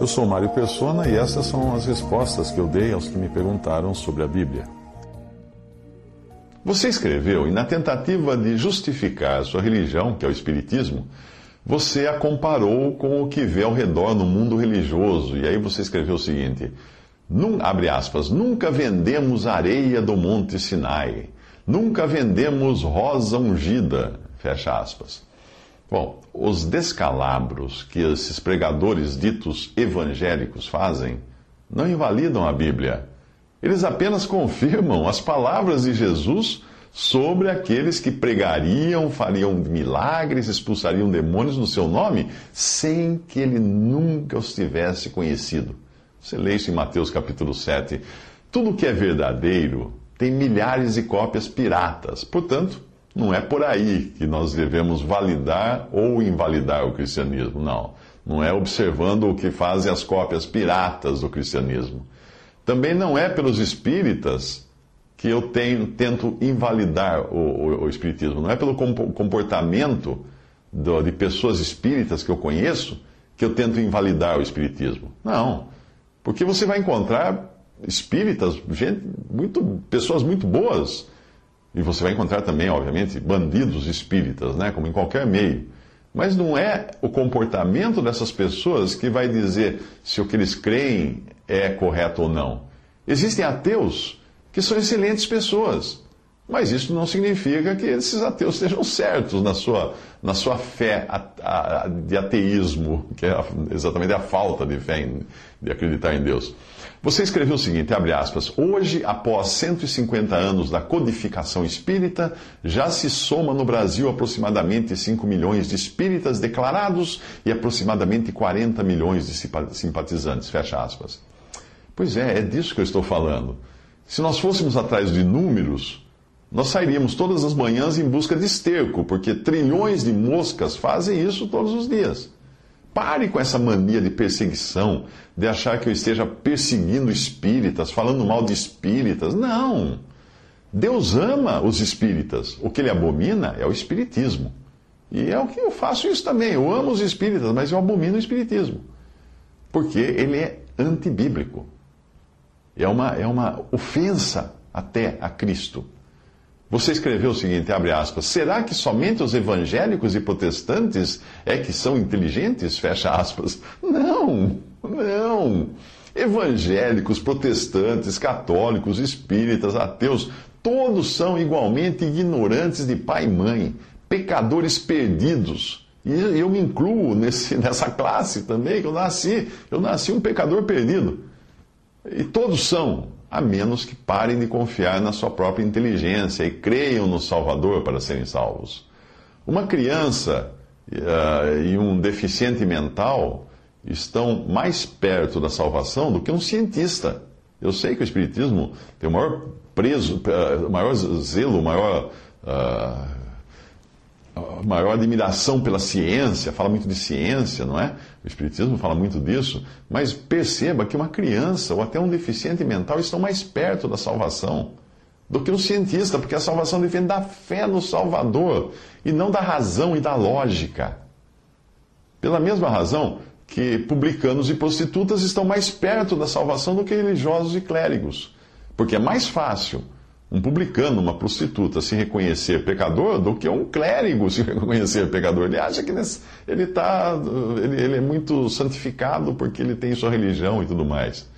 Eu sou Mário Persona e essas são as respostas que eu dei aos que me perguntaram sobre a Bíblia. Você escreveu e, na tentativa de justificar sua religião, que é o Espiritismo, você a comparou com o que vê ao redor no mundo religioso. E aí você escreveu o seguinte: num, abre aspas, nunca vendemos areia do Monte Sinai, nunca vendemos rosa ungida, fecha aspas. Bom, os descalabros que esses pregadores ditos evangélicos fazem não invalidam a Bíblia. Eles apenas confirmam as palavras de Jesus sobre aqueles que pregariam, fariam milagres, expulsariam demônios no seu nome, sem que ele nunca os tivesse conhecido. Você lê isso em Mateus capítulo 7. Tudo que é verdadeiro tem milhares de cópias piratas. Portanto, não é por aí que nós devemos validar ou invalidar o cristianismo, não. Não é observando o que fazem as cópias piratas do cristianismo. Também não é pelos espíritas que eu tenho, tento invalidar o, o, o espiritismo. Não é pelo comportamento do, de pessoas espíritas que eu conheço que eu tento invalidar o espiritismo. Não. Porque você vai encontrar espíritas, gente, muito, pessoas muito boas. E você vai encontrar também, obviamente, bandidos espíritas, né? como em qualquer meio. Mas não é o comportamento dessas pessoas que vai dizer se o que eles creem é correto ou não. Existem ateus que são excelentes pessoas, mas isso não significa que esses ateus sejam certos na sua, na sua fé de ateísmo, que é exatamente a falta de fé, de acreditar em Deus. Você escreveu o seguinte, abre aspas, hoje, após 150 anos da codificação espírita, já se soma no Brasil aproximadamente 5 milhões de espíritas declarados e aproximadamente 40 milhões de simpatizantes, fecha aspas. Pois é, é disso que eu estou falando. Se nós fôssemos atrás de números, nós sairíamos todas as manhãs em busca de esterco, porque trilhões de moscas fazem isso todos os dias. Pare com essa mania de perseguição, de achar que eu esteja perseguindo espíritas, falando mal de espíritas. Não! Deus ama os espíritas. O que ele abomina é o espiritismo. E é o que eu faço isso também. Eu amo os espíritas, mas eu abomino o espiritismo. Porque ele é antibíblico. É uma, é uma ofensa até a Cristo. Você escreveu o seguinte, abre aspas, será que somente os evangélicos e protestantes é que são inteligentes? Fecha aspas. Não, não. Evangélicos, protestantes, católicos, espíritas, ateus, todos são igualmente ignorantes de pai e mãe, pecadores perdidos. E eu me incluo nesse, nessa classe também, que eu nasci, eu nasci um pecador perdido. E todos são, a menos que parem de confiar na sua própria inteligência e creiam no Salvador para serem salvos. Uma criança uh, e um deficiente mental estão mais perto da salvação do que um cientista. Eu sei que o Espiritismo tem o maior preso, uh, o maior zelo, o maior. Uh, maior admiração pela ciência, fala muito de ciência, não é? O Espiritismo fala muito disso, mas perceba que uma criança ou até um deficiente mental estão mais perto da salvação do que um cientista, porque a salvação depende da fé no Salvador e não da razão e da lógica. Pela mesma razão que publicanos e prostitutas estão mais perto da salvação do que religiosos e clérigos, porque é mais fácil um publicano, uma prostituta, se reconhecer pecador do que um clérigo se reconhecer pecador. Ele acha que ele, tá, ele, ele é muito santificado porque ele tem sua religião e tudo mais.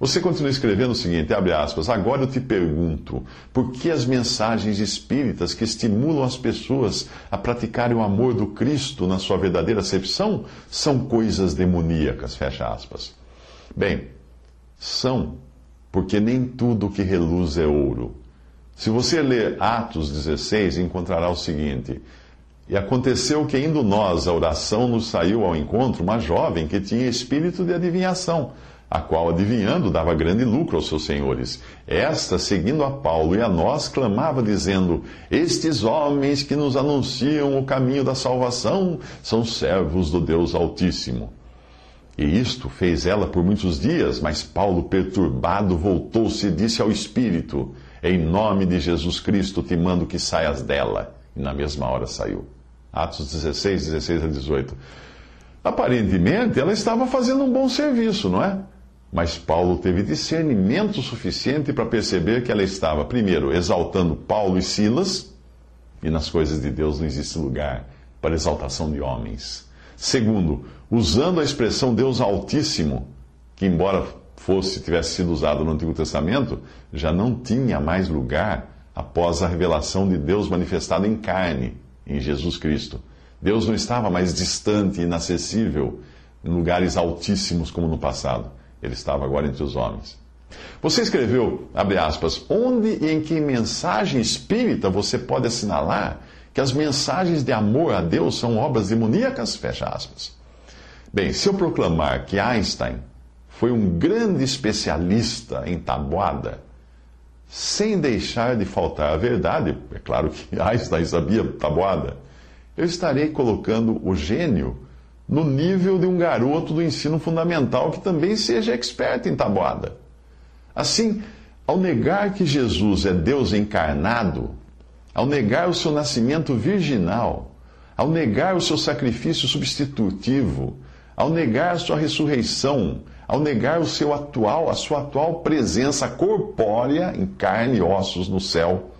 Você continua escrevendo o seguinte, abre aspas, agora eu te pergunto, por que as mensagens espíritas que estimulam as pessoas a praticarem o amor do Cristo na sua verdadeira acepção são coisas demoníacas, fecha aspas. Bem, são, porque nem tudo que reluz é ouro. Se você ler Atos 16, encontrará o seguinte: E aconteceu que, indo nós à oração, nos saiu ao encontro uma jovem que tinha espírito de adivinhação, a qual, adivinhando, dava grande lucro aos seus senhores. Esta, seguindo a Paulo e a nós, clamava, dizendo: Estes homens que nos anunciam o caminho da salvação são servos do Deus Altíssimo. E isto fez ela por muitos dias, mas Paulo, perturbado, voltou-se e disse ao espírito: Em nome de Jesus Cristo te mando que saias dela. E na mesma hora saiu. Atos 16, 16 a 18. Aparentemente, ela estava fazendo um bom serviço, não é? Mas Paulo teve discernimento suficiente para perceber que ela estava, primeiro, exaltando Paulo e Silas, e nas coisas de Deus não existe lugar para exaltação de homens. Segundo, usando a expressão Deus Altíssimo, que embora fosse tivesse sido usado no Antigo Testamento, já não tinha mais lugar após a revelação de Deus manifestado em carne em Jesus Cristo. Deus não estava mais distante, inacessível, em lugares altíssimos como no passado. Ele estava agora entre os homens. Você escreveu, abre aspas, onde e em que mensagem espírita você pode assinalar que as mensagens de amor a Deus são obras demoníacas? Fecha aspas. Bem, se eu proclamar que Einstein foi um grande especialista em tabuada, sem deixar de faltar a verdade, é claro que Einstein sabia tabuada, eu estarei colocando o gênio no nível de um garoto do ensino fundamental que também seja expert em tabuada. Assim, ao negar que Jesus é Deus encarnado, ao negar o seu nascimento virginal, ao negar o seu sacrifício substitutivo, ao negar a sua ressurreição, ao negar o seu atual, a sua atual presença corpórea em carne e ossos no céu,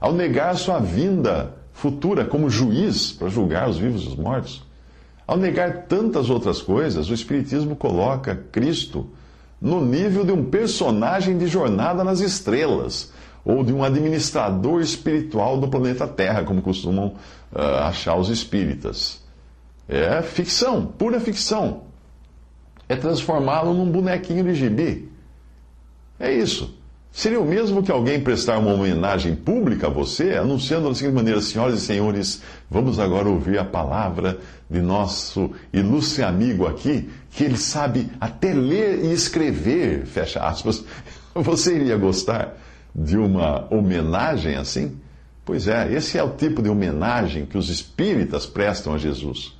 ao negar a sua vinda futura como juiz para julgar os vivos e os mortos, ao negar tantas outras coisas, o Espiritismo coloca Cristo no nível de um personagem de jornada nas estrelas, ou de um administrador espiritual do planeta Terra, como costumam uh, achar os espíritas. É ficção, pura ficção é transformá-lo num bonequinho de gibi. É isso. Seria o mesmo que alguém prestar uma homenagem pública a você, anunciando da seguinte maneira: Senhoras e senhores, vamos agora ouvir a palavra de nosso ilustre amigo aqui, que ele sabe até ler e escrever, fecha aspas. Você iria gostar de uma homenagem assim? Pois é, esse é o tipo de homenagem que os espíritas prestam a Jesus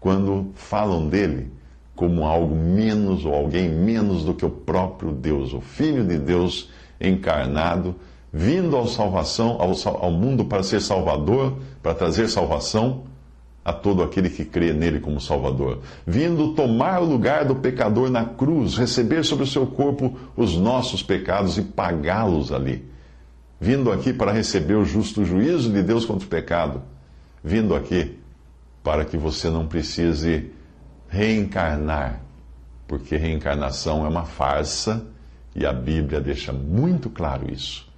quando falam dele como algo menos ou alguém menos do que o próprio Deus, o Filho de Deus encarnado, vindo ao salvação, ao, ao mundo para ser salvador, para trazer salvação a todo aquele que crê nele como Salvador, vindo tomar o lugar do pecador na cruz, receber sobre o seu corpo os nossos pecados e pagá-los ali, vindo aqui para receber o justo juízo de Deus contra o pecado, vindo aqui para que você não precise reencarnar, porque reencarnação é uma farsa e a Bíblia deixa muito claro isso.